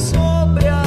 sobre a